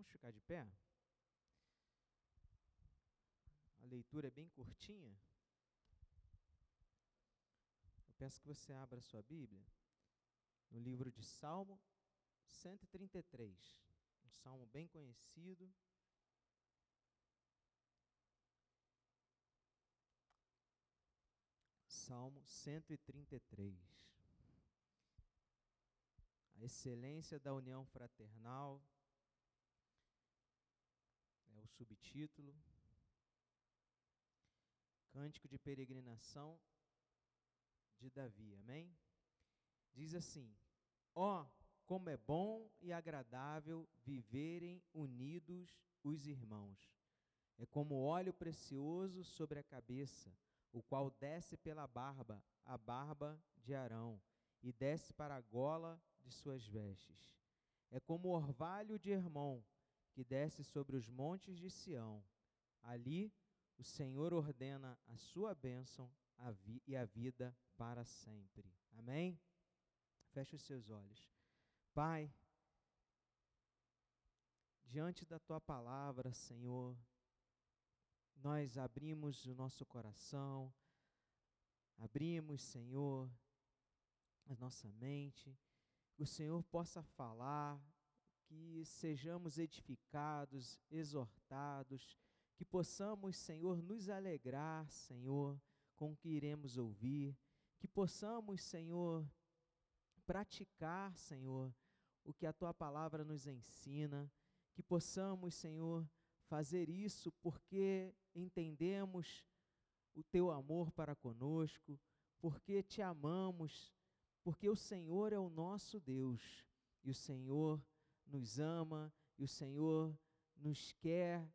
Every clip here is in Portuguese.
Vamos ficar de pé? A leitura é bem curtinha. Eu peço que você abra sua Bíblia no livro de Salmo 133, um salmo bem conhecido. Salmo 133. A excelência da união fraternal subtítulo. Cântico de peregrinação de Davi. Amém? Diz assim: Ó, oh, como é bom e agradável viverem unidos os irmãos. É como óleo precioso sobre a cabeça, o qual desce pela barba, a barba de Arão, e desce para a gola de suas vestes. É como orvalho de Hermon, que desce sobre os montes de Sião. Ali o Senhor ordena a sua bênção e a vida para sempre. Amém? Feche os seus olhos. Pai, diante da tua palavra, Senhor, nós abrimos o nosso coração, abrimos, Senhor, a nossa mente, o Senhor possa falar, que sejamos edificados, exortados, que possamos, Senhor, nos alegrar, Senhor, com o que iremos ouvir, que possamos, Senhor, praticar, Senhor, o que a tua palavra nos ensina, que possamos, Senhor, fazer isso porque entendemos o teu amor para conosco, porque te amamos, porque o Senhor é o nosso Deus e o Senhor nos ama e o Senhor nos quer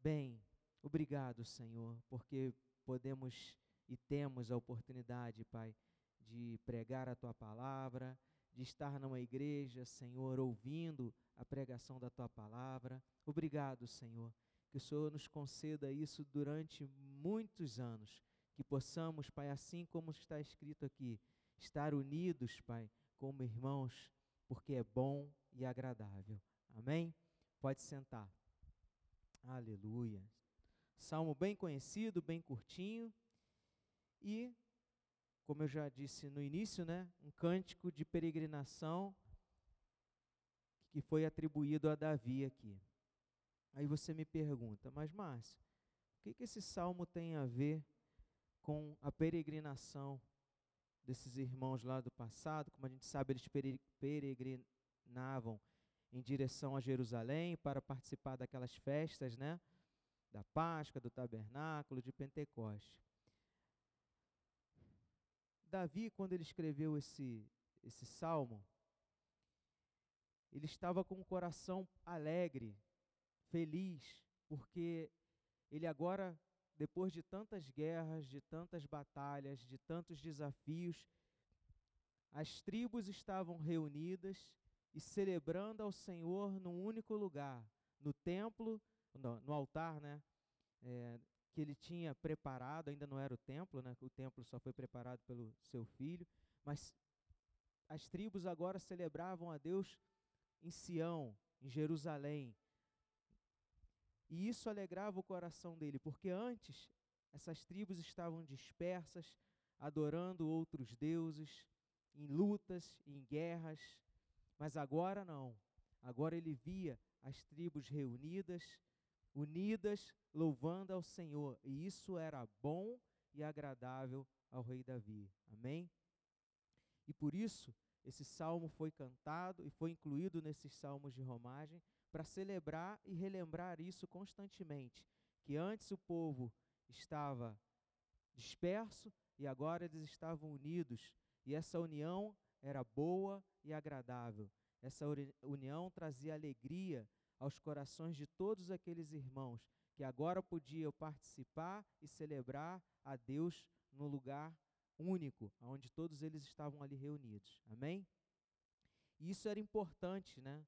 bem. Obrigado, Senhor, porque podemos e temos a oportunidade, Pai, de pregar a tua palavra, de estar numa igreja, Senhor, ouvindo a pregação da tua palavra. Obrigado, Senhor, que o Senhor nos conceda isso durante muitos anos, que possamos, Pai, assim como está escrito aqui, estar unidos, Pai, como irmãos, porque é bom e agradável. Amém? Pode sentar. Aleluia. Salmo bem conhecido, bem curtinho. E como eu já disse no início, né, um cântico de peregrinação que foi atribuído a Davi aqui. Aí você me pergunta, mas Márcio, o que, que esse salmo tem a ver com a peregrinação desses irmãos lá do passado? Como a gente sabe, eles peregrinavam em direção a Jerusalém para participar daquelas festas, né? Da Páscoa, do Tabernáculo, de Pentecostes. Davi, quando ele escreveu esse, esse salmo, ele estava com o coração alegre, feliz, porque ele agora, depois de tantas guerras, de tantas batalhas, de tantos desafios, as tribos estavam reunidas e celebrando ao Senhor num único lugar, no templo, no, no altar, né? É, que ele tinha preparado, ainda não era o templo, né? o templo só foi preparado pelo seu filho, mas as tribos agora celebravam a Deus em Sião, em Jerusalém. E isso alegrava o coração dele, porque antes essas tribos estavam dispersas, adorando outros deuses, em lutas, em guerras, mas agora não. Agora ele via as tribos reunidas, unidas, louvando ao Senhor. E isso era bom e agradável ao rei Davi. Amém? E por isso, esse salmo foi cantado e foi incluído nesses salmos de romagem para celebrar e relembrar isso constantemente, que antes o povo estava disperso e agora eles estavam unidos, e essa união era boa e agradável. Essa união trazia alegria aos corações de todos aqueles irmãos que agora podiam participar e celebrar a Deus no lugar único, onde todos eles estavam ali reunidos. Amém? E isso era importante, né,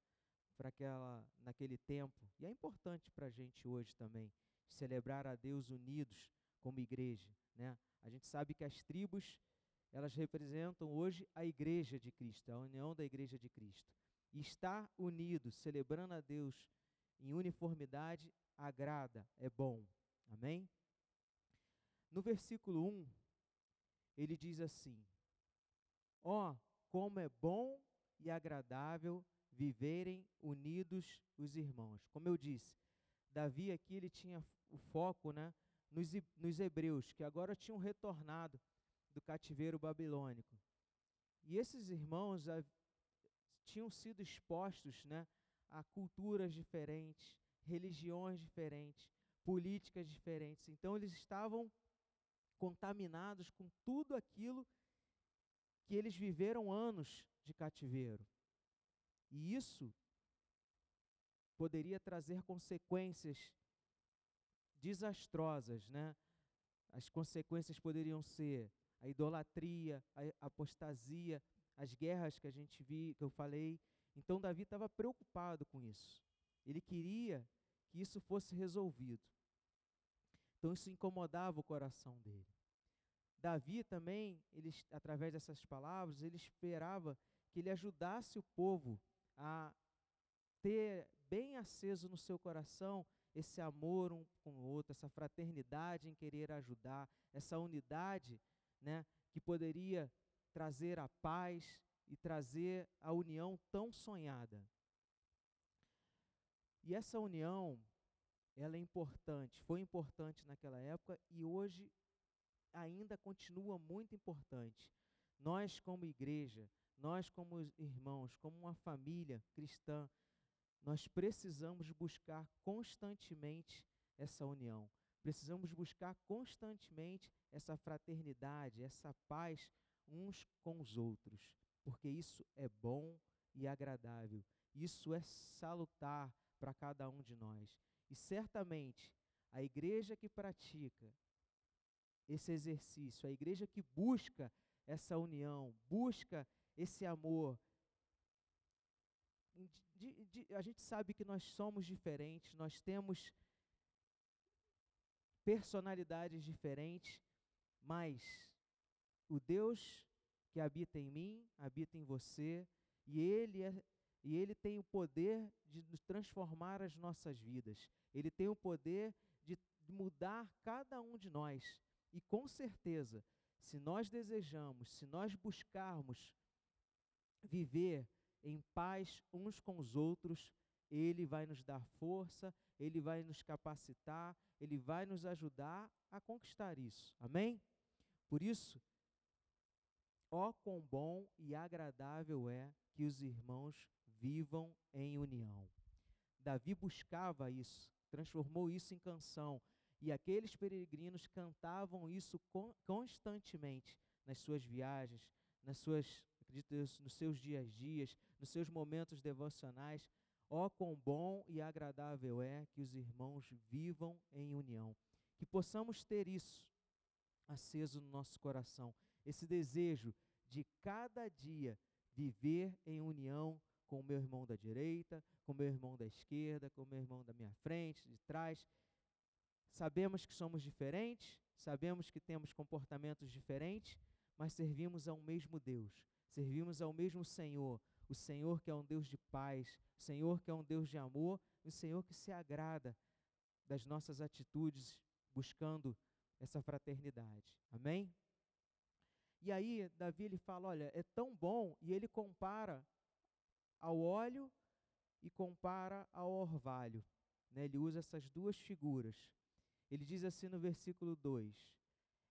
para aquela naquele tempo, e é importante para a gente hoje também celebrar a Deus unidos como igreja, né? A gente sabe que as tribos elas representam hoje a igreja de Cristo, a união da igreja de Cristo. Estar unidos, celebrando a Deus em uniformidade, agrada, é bom. Amém? No versículo 1, ele diz assim: Ó, oh, como é bom e agradável viverem unidos os irmãos. Como eu disse, Davi aqui ele tinha o foco, né, nos, nos hebreus que agora tinham retornado do cativeiro babilônico. E esses irmãos a, tinham sido expostos, né, a culturas diferentes, religiões diferentes, políticas diferentes. Então eles estavam contaminados com tudo aquilo que eles viveram anos de cativeiro. E isso poderia trazer consequências desastrosas, né? As consequências poderiam ser a idolatria, a apostasia, as guerras que a gente viu, que eu falei. Então Davi estava preocupado com isso. Ele queria que isso fosse resolvido. Então isso incomodava o coração dele. Davi também, ele, através dessas palavras, ele esperava que ele ajudasse o povo a ter bem aceso no seu coração esse amor um com o outro, essa fraternidade em querer ajudar, essa unidade, né, que poderia trazer a paz e trazer a união tão sonhada. E essa união, ela é importante, foi importante naquela época e hoje ainda continua muito importante. Nós, como igreja, nós, como irmãos, como uma família cristã, nós precisamos buscar constantemente essa união. Precisamos buscar constantemente essa fraternidade, essa paz uns com os outros, porque isso é bom e agradável. Isso é salutar para cada um de nós. E certamente a igreja que pratica esse exercício, a igreja que busca essa união, busca esse amor. De, de, a gente sabe que nós somos diferentes, nós temos personalidades diferentes, mas o Deus que habita em mim, habita em você, e Ele é, e Ele tem o poder de transformar as nossas vidas. Ele tem o poder de mudar cada um de nós. E com certeza, se nós desejamos, se nós buscarmos viver em paz uns com os outros, Ele vai nos dar força, Ele vai nos capacitar, Ele vai nos ajudar a conquistar isso. Amém? Por isso, ó quão bom e agradável é que os irmãos vivam em união. Davi buscava isso, transformou isso em canção, e aqueles peregrinos cantavam isso constantemente nas suas viagens, nas suas, acredito, nos seus dias a dias, nos seus momentos devocionais. Ó oh, quão bom e agradável é que os irmãos vivam em união. Que possamos ter isso aceso no nosso coração, esse desejo de cada dia viver em união com o meu irmão da direita, com o meu irmão da esquerda, com o meu irmão da minha frente, de trás, Sabemos que somos diferentes, sabemos que temos comportamentos diferentes, mas servimos ao mesmo Deus, servimos ao mesmo Senhor, o Senhor que é um Deus de paz, o Senhor que é um Deus de amor, o Senhor que se agrada das nossas atitudes buscando essa fraternidade. Amém? E aí, Davi ele fala: olha, é tão bom, e ele compara ao óleo e compara ao orvalho. Né? Ele usa essas duas figuras. Ele diz assim no versículo 2: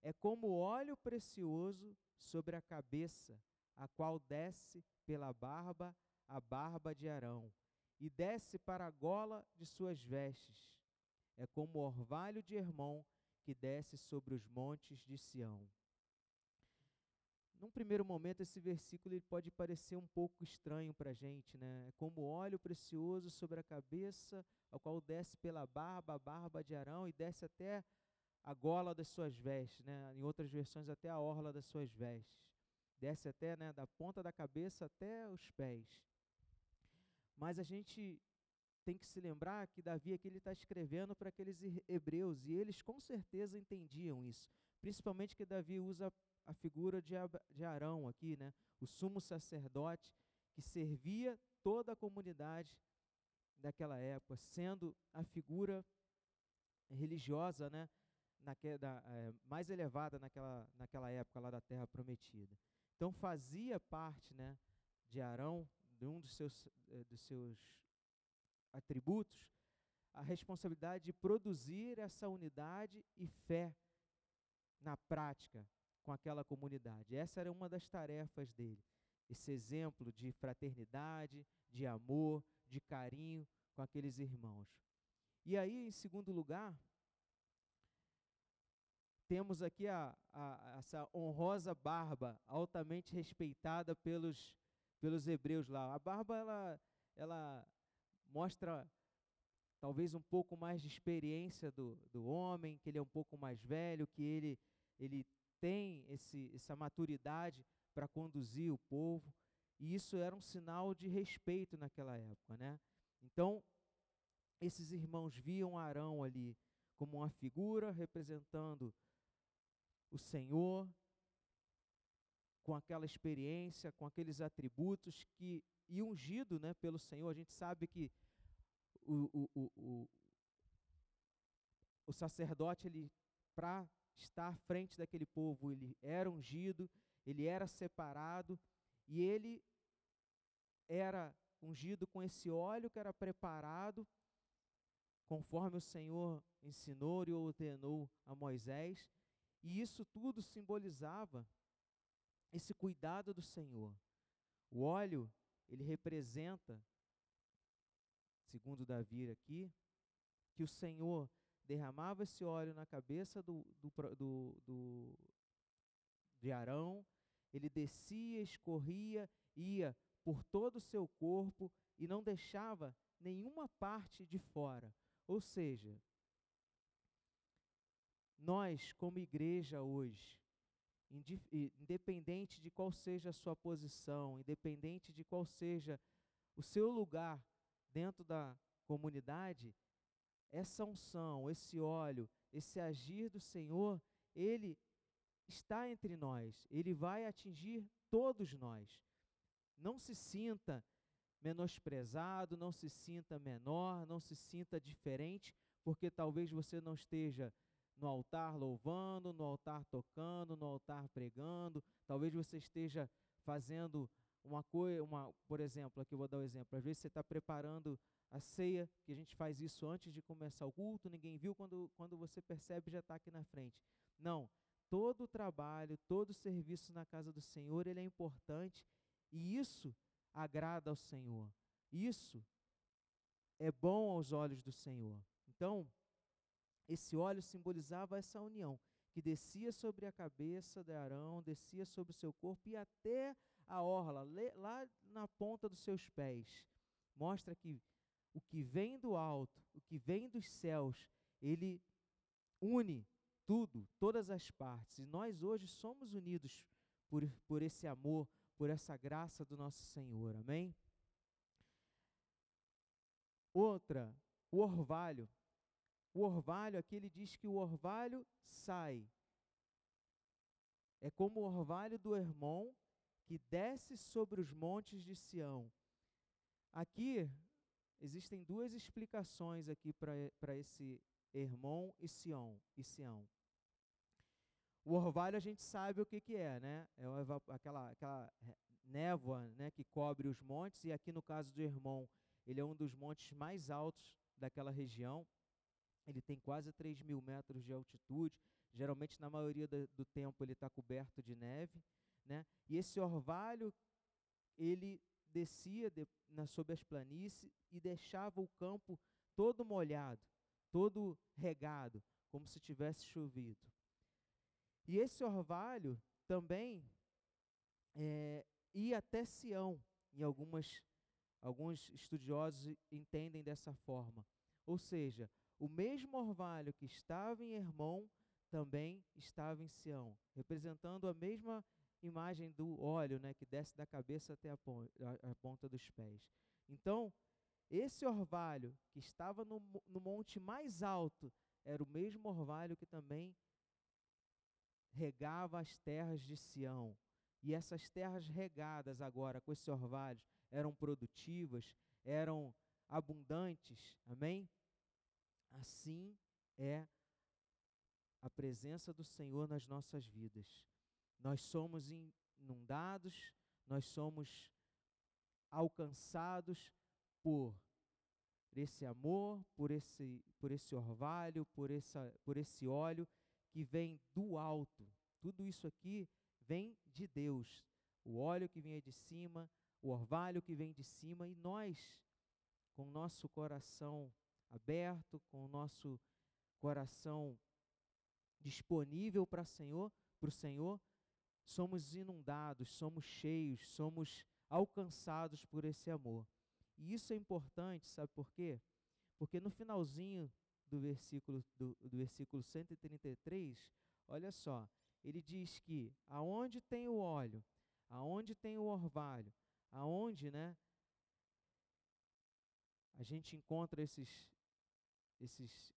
É como óleo precioso sobre a cabeça, a qual desce pela barba a barba de Arão, e desce para a gola de suas vestes. É como o orvalho de Hermon que desce sobre os montes de Sião. Num primeiro momento, esse versículo ele pode parecer um pouco estranho para a gente, né? É como óleo precioso sobre a cabeça, ao qual desce pela barba, a barba de Arão, e desce até a gola das suas vestes, né? Em outras versões, até a orla das suas vestes. Desce até, né, da ponta da cabeça até os pés. Mas a gente tem que se lembrar que Davi aqui ele está escrevendo para aqueles hebreus, e eles com certeza entendiam isso. Principalmente que Davi usa a figura de, de Arão aqui, né? o sumo sacerdote que servia toda a comunidade daquela época, sendo a figura religiosa, né, naque, da, é, mais elevada naquela, naquela época lá da Terra Prometida. Então fazia parte, né, de Arão, de um dos seus, eh, dos seus atributos, a responsabilidade de produzir essa unidade e fé na prática com aquela comunidade. Essa era uma das tarefas dele. Esse exemplo de fraternidade, de amor, de carinho com aqueles irmãos. E aí, em segundo lugar, temos aqui a, a, essa honrosa barba, altamente respeitada pelos, pelos hebreus lá. A barba, ela, ela mostra talvez um pouco mais de experiência do, do homem, que ele é um pouco mais velho, que ele, ele tem esse, essa maturidade para conduzir o povo. E isso era um sinal de respeito naquela época, né? Então, esses irmãos viam Arão ali como uma figura representando o Senhor, com aquela experiência, com aqueles atributos que e ungido, né, pelo Senhor. A gente sabe que o, o, o, o, o sacerdote ele para estar à frente daquele povo, ele era ungido, ele era separado e ele era ungido com esse óleo que era preparado conforme o Senhor ensinou e ordenou a Moisés, e isso tudo simbolizava esse cuidado do Senhor. O óleo, ele representa, segundo Davi aqui, que o Senhor derramava esse óleo na cabeça do, do, do, do de Arão, ele descia, escorria, ia por todo o seu corpo e não deixava nenhuma parte de fora. Ou seja, nós, como igreja hoje, independente de qual seja a sua posição, independente de qual seja o seu lugar dentro da comunidade, essa unção, esse óleo, esse agir do Senhor, ele está entre nós, ele vai atingir todos nós. Não se sinta menosprezado, não se sinta menor, não se sinta diferente, porque talvez você não esteja no altar louvando, no altar tocando, no altar pregando, talvez você esteja fazendo uma coisa, uma, por exemplo, aqui eu vou dar um exemplo, às vezes você está preparando a ceia, que a gente faz isso antes de começar o culto, ninguém viu, quando, quando você percebe já está aqui na frente. Não, todo o trabalho, todo o serviço na casa do Senhor, ele é importante e isso agrada ao Senhor. Isso é bom aos olhos do Senhor. Então, esse óleo simbolizava essa união que descia sobre a cabeça de Arão, descia sobre o seu corpo e até a orla, lá na ponta dos seus pés. Mostra que o que vem do alto, o que vem dos céus, ele une tudo, todas as partes. E nós hoje somos unidos por, por esse amor, por essa graça do nosso Senhor. Amém? Outra, o orvalho. O orvalho, aqui ele diz que o orvalho sai. É como o orvalho do Hermon que desce sobre os montes de Sião. Aqui existem duas explicações aqui para esse Hermon e Sião, e Sião. O orvalho a gente sabe o que, que é, né? É aquela, aquela névoa né, que cobre os montes, e aqui no caso do Hermon, ele é um dos montes mais altos daquela região. Ele tem quase 3 mil metros de altitude. Geralmente, na maioria do, do tempo, ele está coberto de neve. Né? E esse orvalho, ele descia de, na, as planícies e deixava o campo todo molhado, todo regado, como se tivesse chovido. E esse orvalho também é, ia até Sião, e algumas, alguns estudiosos entendem dessa forma. Ou seja, o mesmo orvalho que estava em Hermon também estava em Sião, representando a mesma imagem do óleo né, que desce da cabeça até a, ponta, a, ponta dos pés. Então, esse orvalho que estava no, no monte mais alto era o mesmo orvalho que também regava as terras de Sião. E essas terras regadas agora com esses orvalhos eram produtivas, eram abundantes. Amém? Assim é a presença do Senhor nas nossas vidas. Nós somos inundados, nós somos alcançados por esse amor, por esse, por esse orvalho, por, essa, por esse óleo que vem do alto. Tudo isso aqui vem de Deus. O óleo que vem de cima, o orvalho que vem de cima, e nós, com nosso coração aberto, com o nosso coração disponível para Senhor, para o Senhor, somos inundados, somos cheios, somos alcançados por esse amor. E isso é importante, sabe por quê? Porque no finalzinho do versículo, do, do versículo 133, olha só, ele diz que aonde tem o óleo, aonde tem o orvalho, aonde, né, a gente encontra esses, esses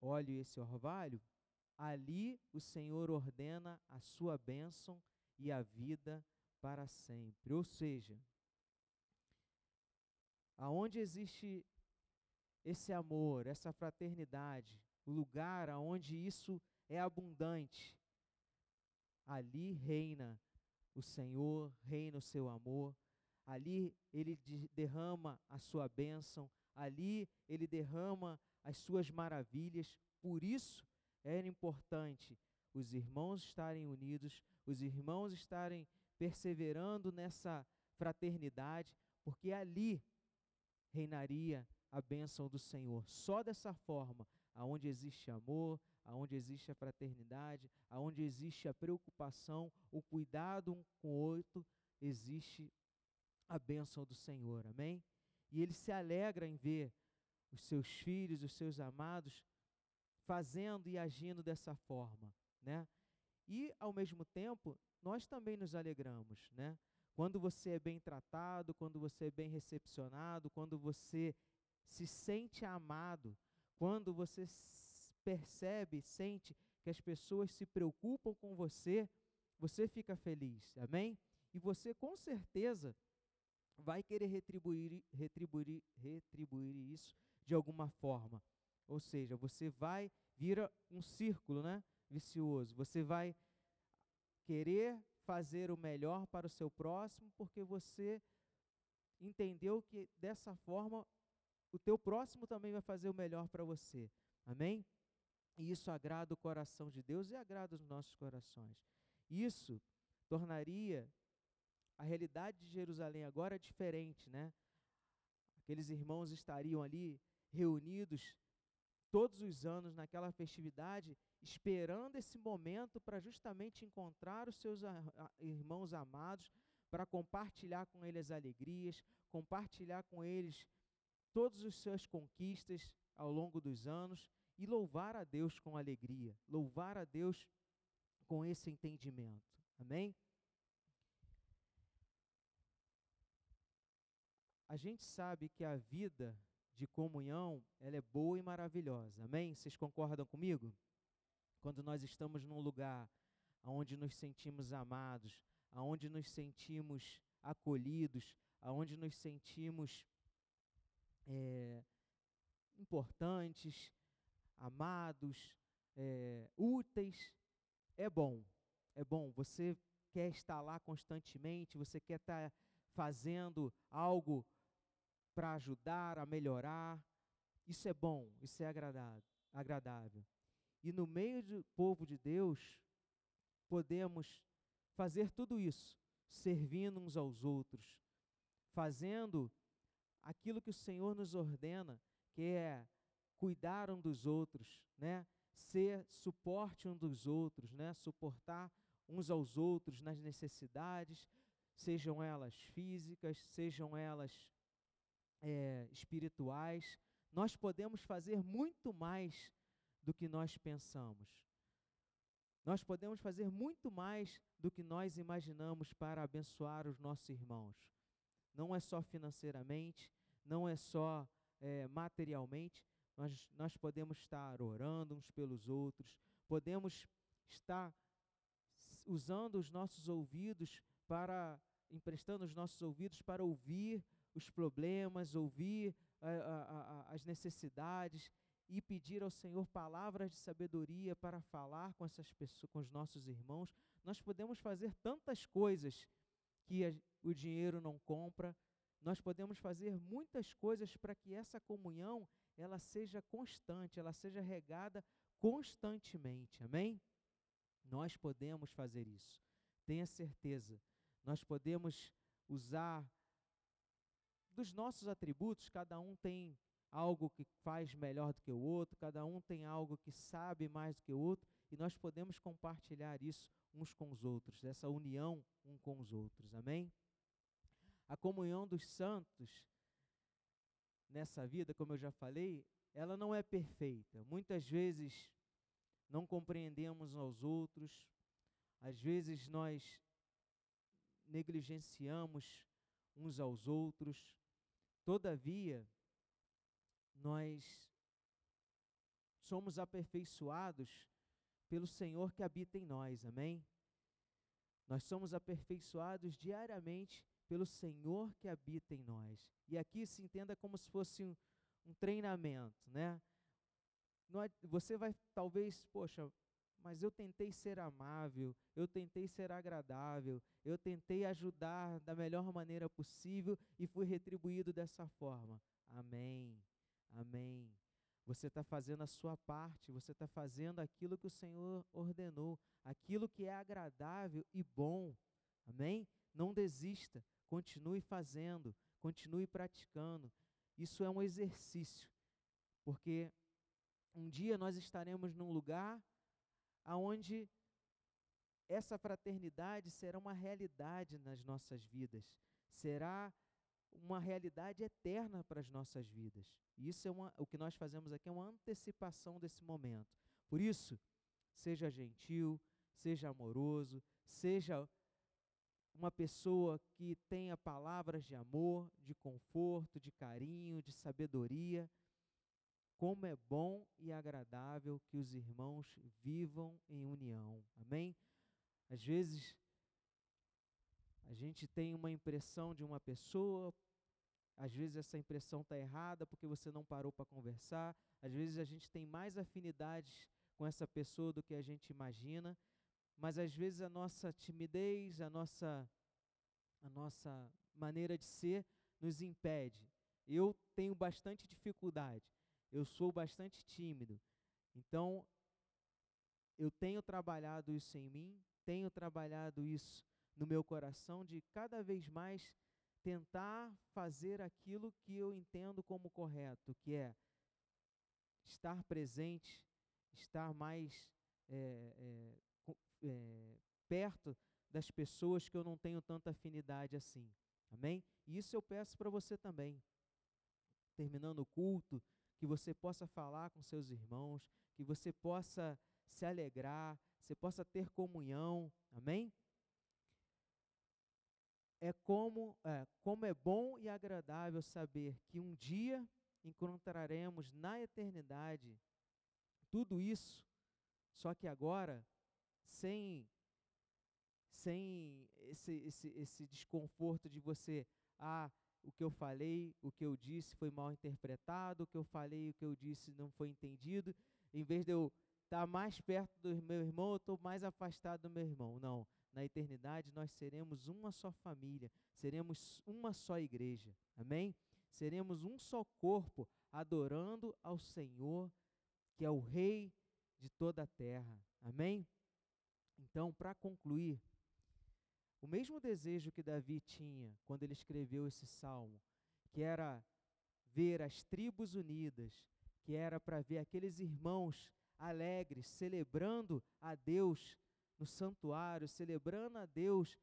óleo e esse orvalho, ali o Senhor ordena a sua bênção e a vida para sempre. Ou seja, aonde existe esse amor, essa fraternidade, o lugar aonde isso é abundante, ali reina o Senhor, reina o seu amor, ali ele derrama a sua bênção, ali ele derrama as suas maravilhas. Por isso era importante os irmãos estarem unidos, os irmãos estarem perseverando nessa fraternidade, porque ali reinaria a bênção do Senhor. Só dessa forma, aonde existe amor, aonde existe a fraternidade, aonde existe a preocupação, o cuidado um com o outro, existe a bênção do Senhor. Amém? E ele se alegra em ver os seus filhos, os seus amados, fazendo e agindo dessa forma, né? E ao mesmo tempo, nós também nos alegramos, né? Quando você é bem tratado, quando você é bem recepcionado, quando você se sente amado, quando você percebe, sente que as pessoas se preocupam com você, você fica feliz, amém? E você com certeza vai querer retribuir, retribuir, retribuir isso de alguma forma. Ou seja, você vai vira um círculo, né, vicioso. Você vai querer fazer o melhor para o seu próximo porque você entendeu que dessa forma o teu próximo também vai fazer o melhor para você. Amém? E isso agrada o coração de Deus e agrada os nossos corações. Isso tornaria a realidade de Jerusalém agora diferente, né? Aqueles irmãos estariam ali reunidos todos os anos naquela festividade, esperando esse momento para justamente encontrar os seus irmãos amados, para compartilhar com eles alegrias, compartilhar com eles todas as suas conquistas ao longo dos anos e louvar a Deus com alegria, louvar a Deus com esse entendimento. Amém? A gente sabe que a vida de comunhão, ela é boa e maravilhosa. Amém? Vocês concordam comigo? Quando nós estamos num lugar onde nos sentimos amados, aonde nos sentimos acolhidos, aonde nos sentimos é, importantes, amados, é, úteis, é bom. É bom. Você quer estar lá constantemente, você quer estar fazendo algo para ajudar, a melhorar. Isso é bom, isso é agradável. E no meio do povo de Deus, podemos fazer tudo isso, servindo uns aos outros, fazendo aquilo que o Senhor nos ordena, que é cuidar um dos outros, né? Ser suporte um dos outros, né? Suportar uns aos outros nas necessidades, sejam elas físicas, sejam elas é, espirituais, nós podemos fazer muito mais do que nós pensamos. Nós podemos fazer muito mais do que nós imaginamos para abençoar os nossos irmãos. Não é só financeiramente, não é só é, materialmente, nós, nós podemos estar orando uns pelos outros, podemos estar usando os nossos ouvidos para, emprestando os nossos ouvidos para ouvir os problemas, ouvir a, a, a, as necessidades e pedir ao Senhor palavras de sabedoria para falar com essas pessoas, com os nossos irmãos. Nós podemos fazer tantas coisas que o dinheiro não compra. Nós podemos fazer muitas coisas para que essa comunhão ela seja constante, ela seja regada constantemente. Amém? Nós podemos fazer isso. Tenha certeza. Nós podemos usar dos nossos atributos, cada um tem algo que faz melhor do que o outro, cada um tem algo que sabe mais do que o outro, e nós podemos compartilhar isso uns com os outros, essa união um com os outros. Amém? A comunhão dos santos nessa vida, como eu já falei, ela não é perfeita. Muitas vezes não compreendemos aos outros, às vezes nós negligenciamos uns aos outros. Todavia, nós somos aperfeiçoados pelo Senhor que habita em nós, amém? Nós somos aperfeiçoados diariamente pelo Senhor que habita em nós. E aqui se entenda como se fosse um, um treinamento, né? Você vai talvez, poxa, mas eu tentei ser amável, eu tentei ser agradável, eu tentei ajudar da melhor maneira possível e fui retribuído dessa forma. Amém. Amém. Você está fazendo a sua parte, você está fazendo aquilo que o Senhor ordenou, aquilo que é agradável e bom. Amém? Não desista, continue fazendo, continue praticando. Isso é um exercício, porque um dia nós estaremos num lugar aonde essa fraternidade será uma realidade nas nossas vidas, será uma realidade eterna para as nossas vidas. E isso é uma, o que nós fazemos aqui é uma antecipação desse momento. Por isso, seja gentil, seja amoroso, seja uma pessoa que tenha palavras de amor, de conforto, de carinho, de sabedoria. Como é bom e agradável que os irmãos vivam em união. Amém? Às vezes a gente tem uma impressão de uma pessoa, às vezes essa impressão está errada porque você não parou para conversar. Às vezes a gente tem mais afinidades com essa pessoa do que a gente imagina, mas às vezes a nossa timidez, a nossa a nossa maneira de ser nos impede. Eu tenho bastante dificuldade. Eu sou bastante tímido. Então eu tenho trabalhado isso em mim, tenho trabalhado isso no meu coração de cada vez mais tentar fazer aquilo que eu entendo como correto, que é estar presente, estar mais é, é, é, perto das pessoas que eu não tenho tanta afinidade assim. Amém? E isso eu peço para você também. Terminando o culto, que você possa falar com seus irmãos, que você possa se alegrar, você possa ter comunhão. Amém? é como é, como é bom e agradável saber que um dia encontraremos na eternidade tudo isso, só que agora sem sem esse, esse, esse desconforto de você, ah, o que eu falei, o que eu disse foi mal interpretado, o que eu falei, o que eu disse não foi entendido. Em vez de eu estar tá mais perto do meu irmão, eu estou mais afastado do meu irmão. Não, na eternidade nós seremos uma só família, seremos uma só igreja. Amém? Seremos um só corpo adorando ao Senhor, que é o Rei de toda a terra. Amém? Então, para concluir, o mesmo desejo que Davi tinha quando ele escreveu esse salmo, que era ver as tribos unidas, que era para ver aqueles irmãos alegres, celebrando a Deus no santuário, celebrando a Deus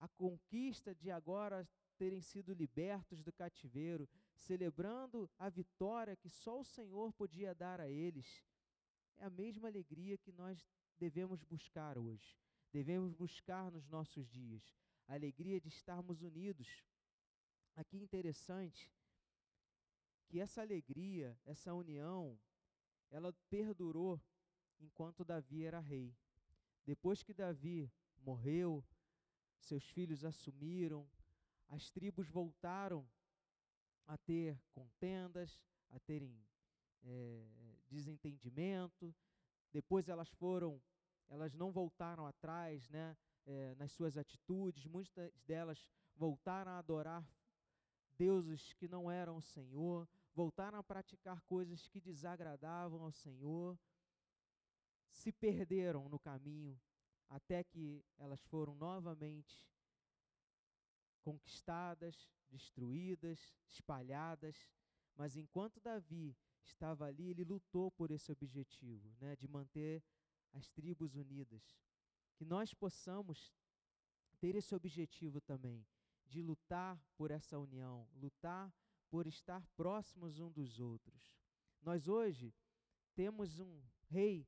a conquista de agora terem sido libertos do cativeiro, celebrando a vitória que só o Senhor podia dar a eles. É a mesma alegria que nós devemos buscar hoje, devemos buscar nos nossos dias, a alegria de estarmos unidos. Aqui interessante que essa alegria, essa união, ela perdurou enquanto Davi era rei. Depois que Davi morreu, seus filhos assumiram, as tribos voltaram a ter contendas, a terem é, desentendimento. Depois elas foram, elas não voltaram atrás, né, é, nas suas atitudes. Muitas delas voltaram a adorar deuses que não eram o Senhor, voltaram a praticar coisas que desagradavam ao Senhor, se perderam no caminho até que elas foram novamente conquistadas, destruídas, espalhadas. Mas enquanto Davi estava ali, ele lutou por esse objetivo, né, de manter as tribos unidas. Que nós possamos ter esse objetivo também, de lutar por essa união, lutar por estar próximos um dos outros. Nós hoje temos um rei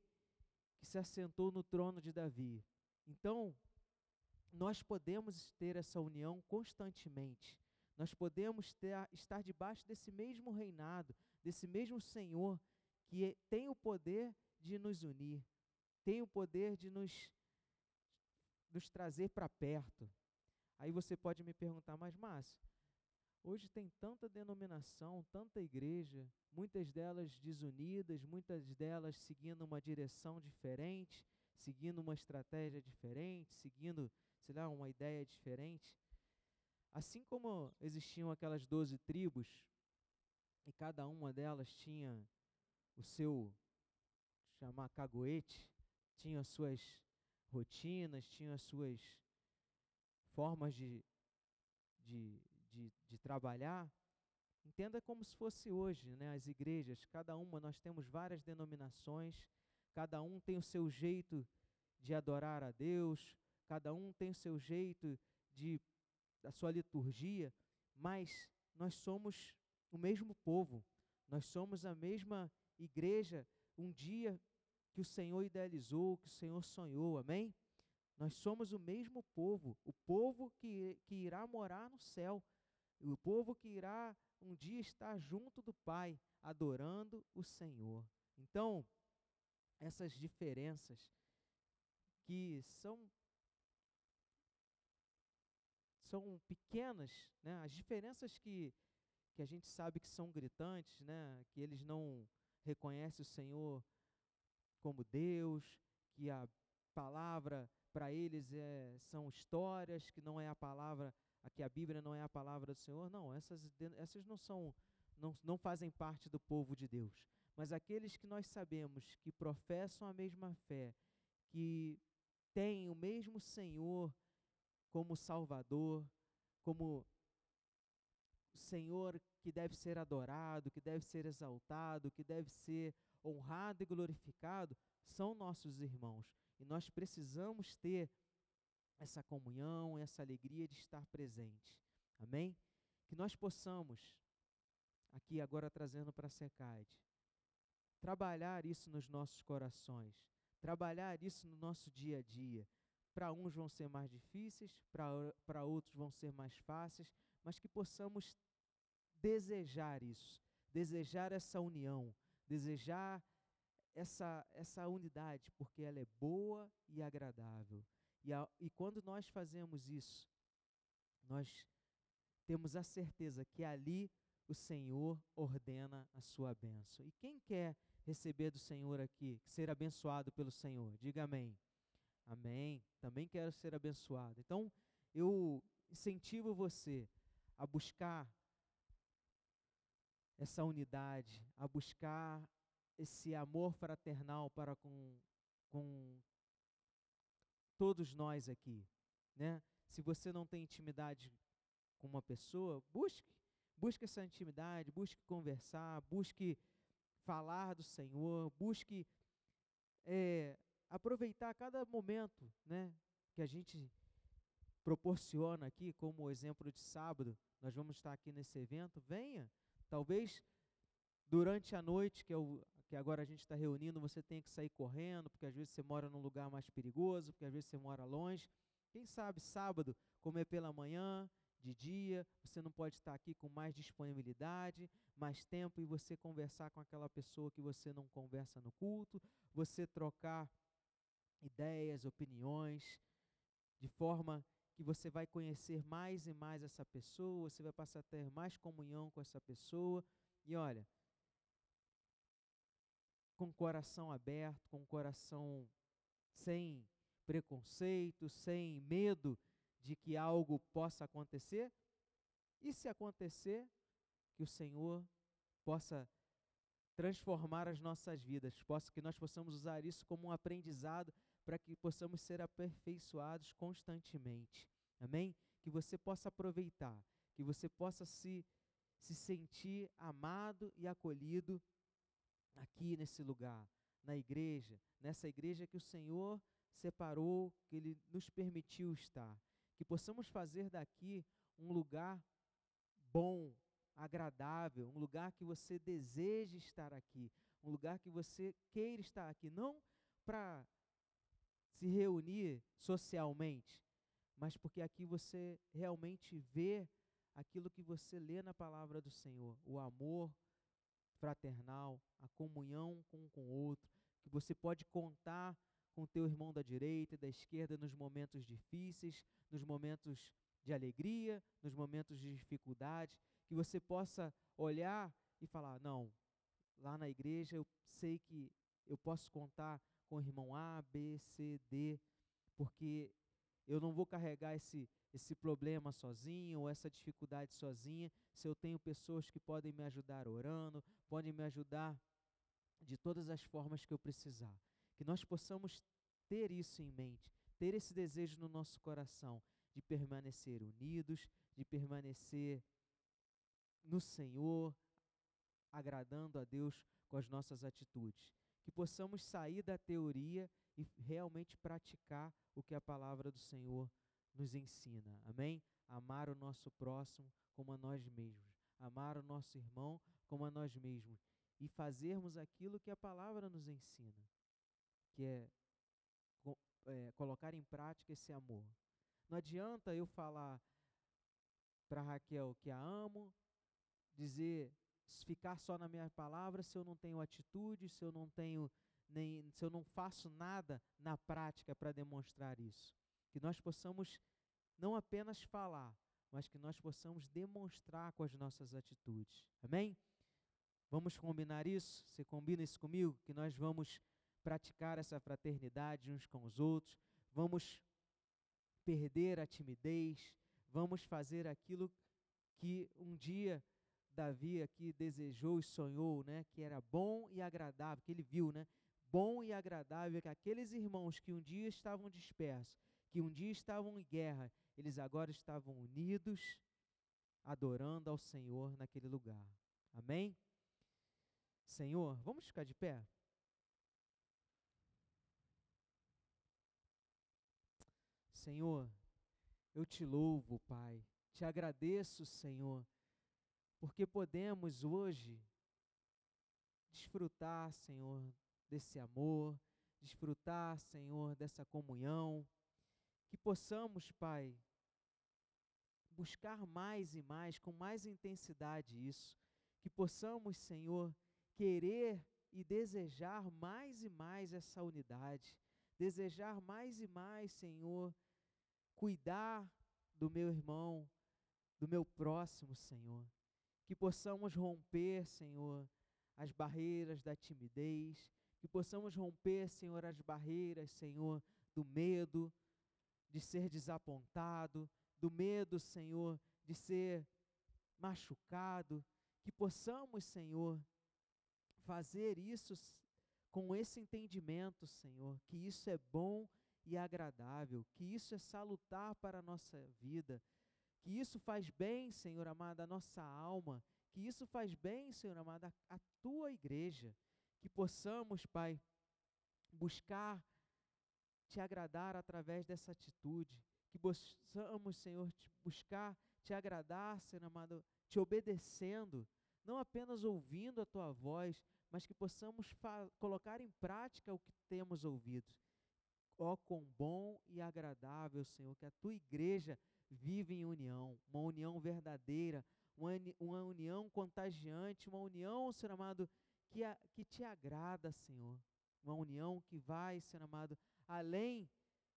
que se assentou no trono de Davi. Então, nós podemos ter essa união constantemente. Nós podemos ter, estar debaixo desse mesmo reinado, desse mesmo Senhor que tem o poder de nos unir, tem o poder de nos, nos trazer para perto. Aí você pode me perguntar, mas Márcio, hoje tem tanta denominação, tanta igreja, muitas delas desunidas, muitas delas seguindo uma direção diferente, seguindo uma estratégia diferente, seguindo sei lá, uma ideia diferente. Assim como existiam aquelas doze tribos, e cada uma delas tinha o seu, chamar cagoete, tinha as suas rotinas, tinha as suas formas de, de, de, de trabalhar, entenda como se fosse hoje, né? As igrejas, cada uma, nós temos várias denominações, cada um tem o seu jeito de adorar a Deus, cada um tem o seu jeito de a sua liturgia, mas nós somos o mesmo povo, nós somos a mesma igreja, um dia que o Senhor idealizou, que o Senhor sonhou, amém? Nós somos o mesmo povo, o povo que, que irá morar no céu, o povo que irá um dia estar junto do Pai, adorando o Senhor. Então, essas diferenças que são são pequenas, né? As diferenças que que a gente sabe que são gritantes, né? Que eles não reconhecem o Senhor como Deus, que a palavra para eles é, são histórias, que não é a palavra, que a Bíblia não é a palavra do Senhor. Não, essas, essas não são, não, não fazem parte do povo de Deus. Mas aqueles que nós sabemos que professam a mesma fé, que têm o mesmo Senhor como Salvador, como Senhor que deve ser adorado, que deve ser exaltado, que deve ser honrado e glorificado, são nossos irmãos. E nós precisamos ter essa comunhão, essa alegria de estar presente. Amém? Que nós possamos, aqui agora trazendo para a Secade, trabalhar isso nos nossos corações, trabalhar isso no nosso dia a dia, para uns vão ser mais difíceis, para outros vão ser mais fáceis, mas que possamos desejar isso, desejar essa união, desejar essa, essa unidade, porque ela é boa e agradável. E, a, e quando nós fazemos isso, nós temos a certeza que ali o Senhor ordena a sua bênção. E quem quer receber do Senhor aqui, ser abençoado pelo Senhor? Diga amém. Amém. Também quero ser abençoado. Então, eu incentivo você a buscar essa unidade, a buscar esse amor fraternal para com, com todos nós aqui, né? Se você não tem intimidade com uma pessoa, busque, busque essa intimidade, busque conversar, busque falar do Senhor, busque é, aproveitar cada momento, né, que a gente proporciona aqui, como o exemplo de sábado, nós vamos estar aqui nesse evento, venha. Talvez durante a noite, que, é o, que agora a gente está reunindo, você tenha que sair correndo, porque às vezes você mora num lugar mais perigoso, porque às vezes você mora longe. Quem sabe sábado, como é pela manhã, de dia, você não pode estar aqui com mais disponibilidade, mais tempo e você conversar com aquela pessoa que você não conversa no culto, você trocar ideias, opiniões, de forma que você vai conhecer mais e mais essa pessoa, você vai passar a ter mais comunhão com essa pessoa. E olha, com o coração aberto, com o coração sem preconceito, sem medo de que algo possa acontecer. E se acontecer, que o Senhor possa transformar as nossas vidas, possa que nós possamos usar isso como um aprendizado para que possamos ser aperfeiçoados constantemente. Amém? Que você possa aproveitar, que você possa se se sentir amado e acolhido aqui nesse lugar, na igreja, nessa igreja que o Senhor separou, que Ele nos permitiu estar. Que possamos fazer daqui um lugar bom, agradável, um lugar que você deseje estar aqui, um lugar que você queira estar aqui, não para se reunir socialmente, mas porque aqui você realmente vê aquilo que você lê na palavra do Senhor, o amor fraternal, a comunhão com com o outro, que você pode contar com teu irmão da direita e da esquerda nos momentos difíceis, nos momentos de alegria, nos momentos de dificuldade, que você possa olhar e falar: não, lá na igreja eu sei que eu posso contar com o irmão A, B, C, D, porque eu não vou carregar esse, esse problema sozinho ou essa dificuldade sozinha, se eu tenho pessoas que podem me ajudar orando, podem me ajudar de todas as formas que eu precisar. Que nós possamos ter isso em mente, ter esse desejo no nosso coração de permanecer unidos, de permanecer no Senhor, agradando a Deus com as nossas atitudes. Que possamos sair da teoria e realmente praticar o que a palavra do Senhor nos ensina. Amém? Amar o nosso próximo como a nós mesmos. Amar o nosso irmão como a nós mesmos. E fazermos aquilo que a palavra nos ensina, que é, é colocar em prática esse amor. Não adianta eu falar para Raquel que a amo, dizer, ficar só na minha palavra se eu não tenho atitude, se eu não tenho nem se eu não faço nada na prática para demonstrar isso. Que nós possamos não apenas falar, mas que nós possamos demonstrar com as nossas atitudes. Amém? Vamos combinar isso? Você combina isso comigo? Que nós vamos praticar essa fraternidade uns com os outros, vamos perder a timidez, vamos fazer aquilo que um dia Davi aqui desejou e sonhou, né, que era bom e agradável, que ele viu, né, bom e agradável que aqueles irmãos que um dia estavam dispersos, que um dia estavam em guerra, eles agora estavam unidos, adorando ao Senhor naquele lugar. Amém? Senhor, vamos ficar de pé? Senhor, eu te louvo, Pai, te agradeço, Senhor, porque podemos hoje desfrutar, Senhor, desse amor, desfrutar, Senhor, dessa comunhão, que possamos, Pai, buscar mais e mais, com mais intensidade isso, que possamos, Senhor, querer e desejar mais e mais essa unidade, desejar mais e mais, Senhor, cuidar do meu irmão, do meu próximo, Senhor. Que possamos romper, Senhor, as barreiras da timidez, que possamos romper, Senhor, as barreiras, Senhor, do medo de ser desapontado, do medo, Senhor, de ser machucado, que possamos, Senhor, fazer isso com esse entendimento, Senhor, que isso é bom e agradável, que isso é salutar para a nossa vida, que isso faz bem, Senhor amado, a nossa alma, que isso faz bem, Senhor amado, a tua igreja, que possamos, Pai, buscar te agradar através dessa atitude, que possamos, Senhor, te buscar te agradar, Senhor amado, te obedecendo, não apenas ouvindo a tua voz, mas que possamos colocar em prática o que temos ouvido. Ó, oh, quão bom e agradável, Senhor, que a tua igreja vive em união, uma união verdadeira, uma, união contagiante, uma união, Senhor amado, que, a, que te agrada, Senhor. Uma união que vai, Senhor amado, além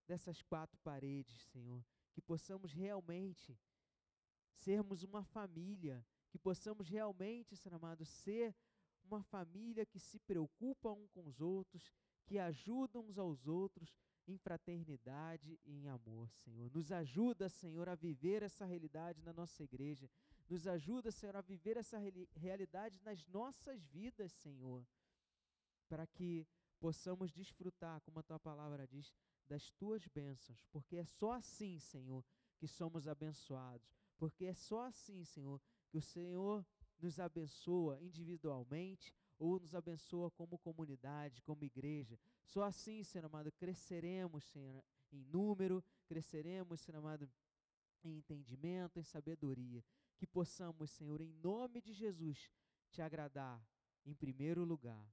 dessas quatro paredes, Senhor. que possamos realmente sermos uma família, que possamos realmente, Senhor amado, ser uma família que se preocupa um com os outros, que ajuda uns aos outros em fraternidade e em amor, Senhor. Nos ajuda, Senhor, a viver essa realidade na nossa igreja. Nos ajuda, Senhor, a viver essa realidade nas nossas vidas, Senhor, para que possamos desfrutar, como a tua palavra diz, das tuas bênçãos, porque é só assim, Senhor, que somos abençoados, porque é só assim, Senhor, que o Senhor nos abençoa individualmente ou nos abençoa como comunidade, como igreja. Só assim, Senhor amado, cresceremos, Senhor, em número, cresceremos, Senhor amado, em entendimento, em sabedoria. Que possamos, Senhor, em nome de Jesus, te agradar em primeiro lugar.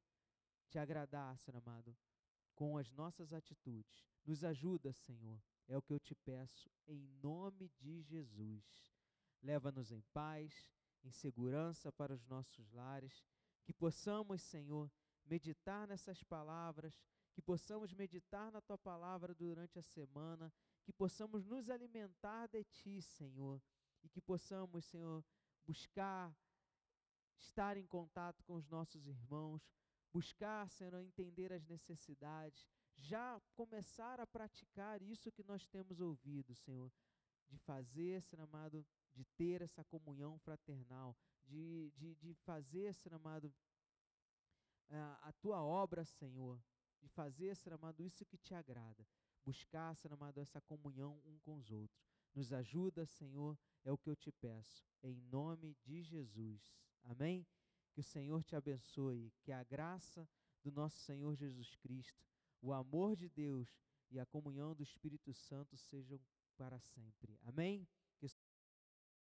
Te agradar, Senhor amado, com as nossas atitudes. Nos ajuda, Senhor, é o que eu te peço, em nome de Jesus. Leva-nos em paz, em segurança para os nossos lares, que possamos, Senhor, meditar nessas palavras, que possamos meditar na tua palavra durante a semana, que possamos nos alimentar de ti, Senhor, e que possamos, Senhor, buscar estar em contato com os nossos irmãos, buscar, Senhor, entender as necessidades, já começar a praticar isso que nós temos ouvido, Senhor, de fazer, Senhor amado, de ter essa comunhão fraternal, de, de, de fazer, Senhor amado, a, a tua obra, Senhor, de fazer, Senhor amado, isso que te agrada, buscar, Senhor amado, essa comunhão um com os outros. Nos ajuda, Senhor, é o que eu te peço, em nome de Jesus. Amém? Que o Senhor te abençoe, que a graça do nosso Senhor Jesus Cristo, o amor de Deus e a comunhão do Espírito Santo sejam para sempre. Amém?